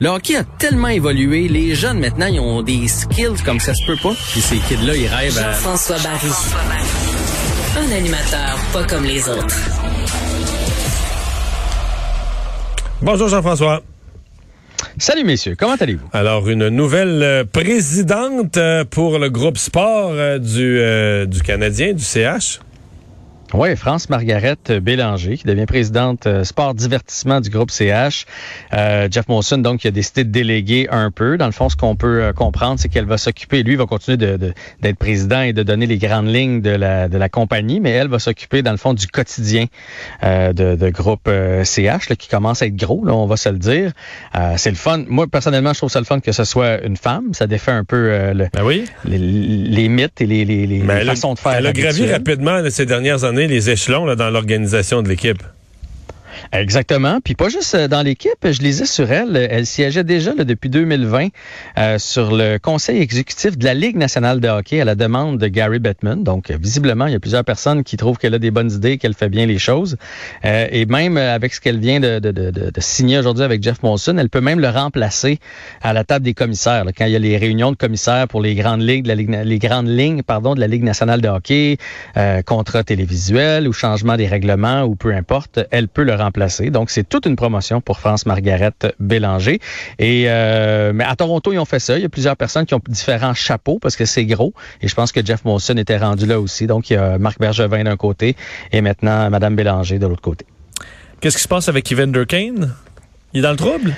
Le hockey a tellement évolué, les jeunes maintenant, ils ont des skills comme ça se peut pas. Puis ces kids-là, ils rêvent à... Jean-François Barry. Un animateur pas comme les autres. Bonjour Jean-François. Salut messieurs, comment allez-vous? Alors, une nouvelle euh, présidente euh, pour le groupe sport euh, du, du Canadien, du CH. Oui, France Margaret Bélanger, qui devient présidente euh, sport divertissement du groupe CH. Euh, Jeff Monson, donc, qui a décidé de déléguer un peu. Dans le fond, ce qu'on peut euh, comprendre, c'est qu'elle va s'occuper, lui, va continuer d'être de, d'être président et de donner les grandes lignes de la, de la compagnie, mais elle va s'occuper, dans le fond, du quotidien euh, de, de, groupe CH, là, qui commence à être gros, là, on va se le dire. c'est le fun. Moi, personnellement, je trouve ça le fun que ce soit une femme. Ça défait un peu le, ben oui. les, les, mythes et les, les, les façons de faire. Elle a gravi rapidement ces dernières années les échelons là, dans l'organisation de l'équipe? Exactement. Puis pas juste euh, dans l'équipe. Je lisais sur elle. Elle siégeait déjà là, depuis 2020 euh, sur le conseil exécutif de la Ligue nationale de hockey à la demande de Gary Bettman. Donc, visiblement, il y a plusieurs personnes qui trouvent qu'elle a des bonnes idées, qu'elle fait bien les choses. Euh, et même avec ce qu'elle vient de, de, de, de signer aujourd'hui avec Jeff Monson, elle peut même le remplacer à la table des commissaires. Là, quand il y a les réunions de commissaires pour les grandes ligues, les grandes lignes, pardon, de la Ligue nationale de hockey, euh, contrat télévisuel ou changement des règlements ou peu importe, elle peut le remplacer donc, c'est toute une promotion pour France Margaret Bélanger. Et euh, mais à Toronto, ils ont fait ça. Il y a plusieurs personnes qui ont différents chapeaux parce que c'est gros. Et je pense que Jeff Monson était rendu là aussi. Donc, il y a Marc Bergevin d'un côté et maintenant Madame Bélanger de l'autre côté. Qu'est-ce qui se passe avec Evander Kane? Il est dans le trouble?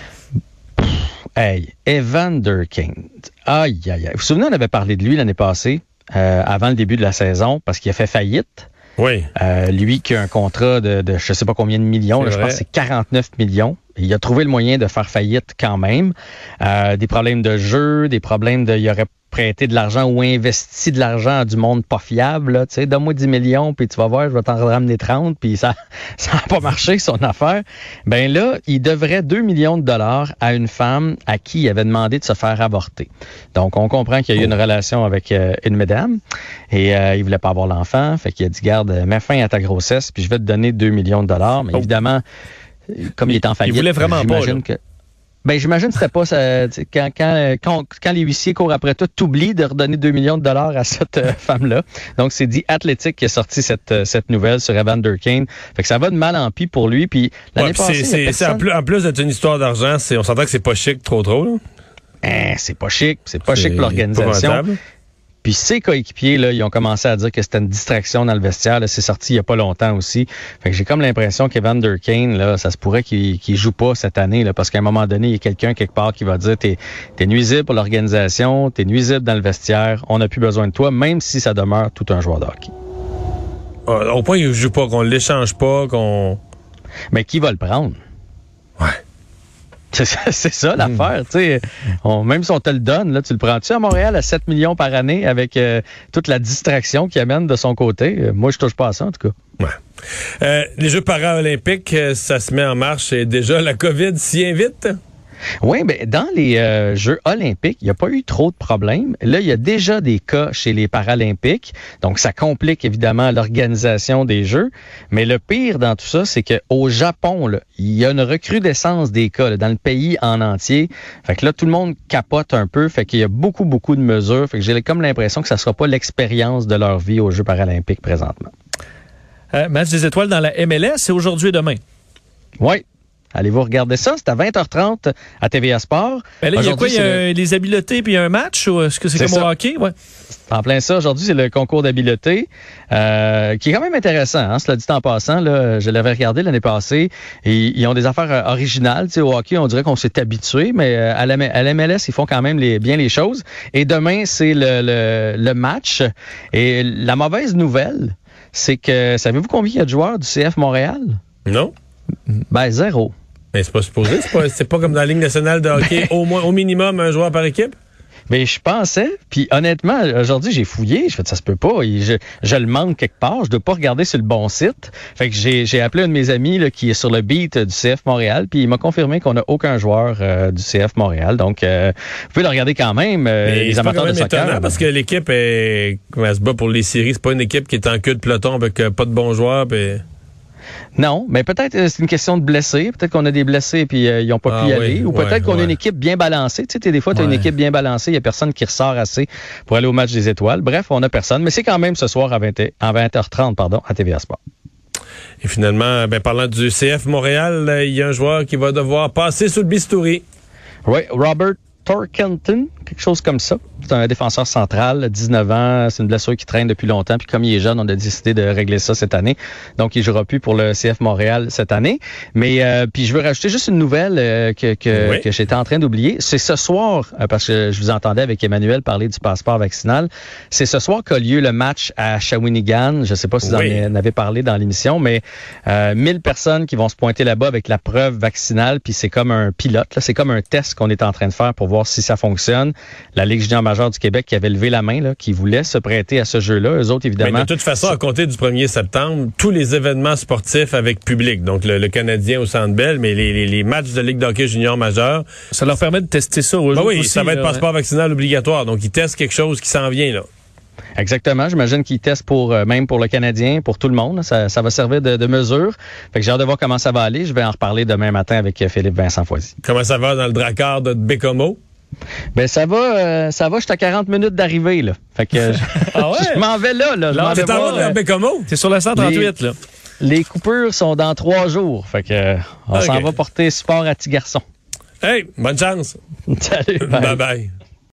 Hey, Evander Kane. Aïe, aïe, aïe. Vous vous souvenez, on avait parlé de lui l'année passée, euh, avant le début de la saison, parce qu'il a fait faillite. Oui. Euh, lui qui a un contrat de, de je sais pas combien de millions, je pense que c'est 49 millions. Il a trouvé le moyen de faire faillite quand même. Euh, des problèmes de jeu, des problèmes de, il aurait prêté de l'argent ou investi de l'argent à du monde pas fiable. Tu sais, donne-moi 10 millions, puis tu vas voir, je vais t'en ramener 30, puis ça ça n'a pas marché, son affaire. Ben là, il devrait 2 millions de dollars à une femme à qui il avait demandé de se faire avorter. Donc, on comprend qu'il y a eu une relation avec euh, une madame, et euh, il voulait pas avoir l'enfant, fait qu'il a dit, garde, mets fin à ta grossesse, puis je vais te donner 2 millions de dollars. Mais oh. Comme il, est en faillite, il voulait vraiment pas. Que, ben, j'imagine que c'était pas ça, quand, quand, quand, quand, les huissiers courent après toi, t'oublies de redonner 2 millions de dollars à cette euh, femme-là. Donc, c'est dit Athletic qui a sorti cette, euh, cette nouvelle sur Evander Kane. Fait que ça va de mal en pis pour lui. Puis l'année passée, c'est, en plus, en plus d'être une histoire d'argent, c'est, on s'entend que c'est pas chic trop trop. Hein, c'est pas chic, c'est pas chic pour l'organisation. Puis ses coéquipiers, là, ils ont commencé à dire que c'était une distraction dans le vestiaire. C'est sorti il y a pas longtemps aussi. Fait que j'ai comme l'impression qu'Evander Kane, là, ça se pourrait qu'il qu joue pas cette année, là, parce qu'à un moment donné, il y a quelqu'un quelque part qui va dire t'es es nuisible pour l'organisation, t'es nuisible dans le vestiaire, on n'a plus besoin de toi, même si ça demeure tout un joueur de hockey. Ah, au point qu'il joue pas, qu'on l'échange pas, qu'on. Mais qui va le prendre? C'est ça, l'affaire. On, même si on te le donne, là, tu le prends-tu à Montréal à 7 millions par année avec euh, toute la distraction qui amène de son côté? Euh, moi, je touche pas à ça, en tout cas. Ouais. Euh, les Jeux paralympiques, ça se met en marche et déjà la COVID s'y invite? Oui, mais dans les euh, Jeux olympiques, il n'y a pas eu trop de problèmes. Là, il y a déjà des cas chez les Paralympiques, donc ça complique évidemment l'organisation des Jeux. Mais le pire dans tout ça, c'est qu'au Japon, là, il y a une recrudescence des cas dans le pays en entier. Fait que là, tout le monde capote un peu. Fait qu'il y a beaucoup, beaucoup de mesures. Fait que j'ai comme l'impression que ça ne sera pas l'expérience de leur vie aux Jeux paralympiques présentement. Euh, match des étoiles dans la MLS, c'est aujourd'hui et demain. Oui, Allez-vous regarder ça? C'est à 20h30 à TVA Sport. Ben il y a quoi? Il y a les habiletés puis un match ou est-ce que c'est comme au hockey? Ouais. En plein ça. Aujourd'hui, c'est le concours d'habileté euh, qui est quand même intéressant. Hein, cela dit en passant, là, je l'avais regardé l'année passée. Et ils ont des affaires euh, originales. Tu sais, au hockey, on dirait qu'on s'est habitué, mais euh, à la, MLS, ils font quand même les, bien les choses. Et demain, c'est le, le, le match. Et la mauvaise nouvelle, c'est que savez-vous combien il y a de joueurs du CF Montréal? Non. Ben, zéro. Mais c'est pas supposé, c'est pas, pas comme dans la Ligue nationale de hockey, au moins, au minimum, un joueur par équipe? Mais je pensais, puis honnêtement, aujourd'hui, j'ai fouillé, je fais ça se peut pas, je, je, le manque quelque part, je dois pas regarder sur le bon site. Fait que j'ai appelé un de mes amis là, qui est sur le beat du CF Montréal, puis il m'a confirmé qu'on n'a aucun joueur euh, du CF Montréal. Donc, euh, vous pouvez le regarder quand même, euh, les amateurs de soccer. parce que l'équipe est, elle se bat pour les séries, c'est pas une équipe qui est en queue de peloton avec pas de bons joueurs. Puis... Non, mais peut-être euh, c'est une question de blessés. Peut-être qu'on a des blessés puis euh, ils n'ont pas Ah pu y oui, aller. Ou ouais, peut-être qu'on a une équipe bien balancée. Tu sais, des fois, tu as une équipe bien balancée, il n'y a personne qui ressort assez pour aller au match des étoiles. Bref, on n'a personne. Mais c'est quand même ce soir à, 20, à 20h30 pardon, à TVA Sport. Et finalement, ben, parlant du CF Montréal, euh, il y a un joueur qui va devoir passer sous le bistouri. Oui, Robert Torkenton, quelque chose comme ça. C'est un défenseur central, 19 ans, c'est une blessure qui traîne depuis longtemps. Puis comme il est jeune, on a décidé de régler ça cette année. Donc il jouera plus pour le CF Montréal cette année. Mais euh, puis je veux rajouter juste une nouvelle euh, que, que, Oui. que j'étais en train d'oublier. C'est ce soir, euh, parce que je vous entendais avec Emmanuel parler du passeport vaccinal. C'est ce soir qu'a lieu le match à Shawinigan. Je sais pas si vous Oui. en avez parlé dans l'émission, mais euh, 1000 personnes qui vont se pointer là-bas avec la preuve vaccinale. Puis c'est comme un pilote, là. c'est comme un test qu'on est en train de faire pour voir si ça fonctionne. La Ligue junior majeure du Québec qui avait levé la main, là, qui voulait se prêter à ce jeu-là. Eux autres, Mais évidemment. de toute façon, à compter du 1er septembre, tous les événements sportifs avec public, donc le, le Canadien au Centre Bell, mais les, les- les matchs de Ligue d'hockey junior majeur, Ça leur permet de tester ça aux ben autres oui, aussi, ça va être passeport vaccinal obligatoire. Donc, ils testent quelque chose qui s'en vient, là. Exactement. J'imagine qu'ils testent pour euh, même pour le Canadien, pour tout le monde. Ça, ça va servir de, de mesure. Fait que j'ai hâte de voir comment ça va aller. Je vais en reparler demain matin avec euh, Philippe Vincent Foisy. Comment ça va dans le dracard de Bécomo? Ben ça va, euh, ça va. J'étais à 40 minutes d'arrivée là. Fait que je, Ah ouais? je m'en vais là. là. Je Là, de euh? T'es sur le 138, là. les coupures sont dans trois jours. Fait que euh, on s'en va porter support à petit garçon. Hey, bonne chance. Salut. bye. bye.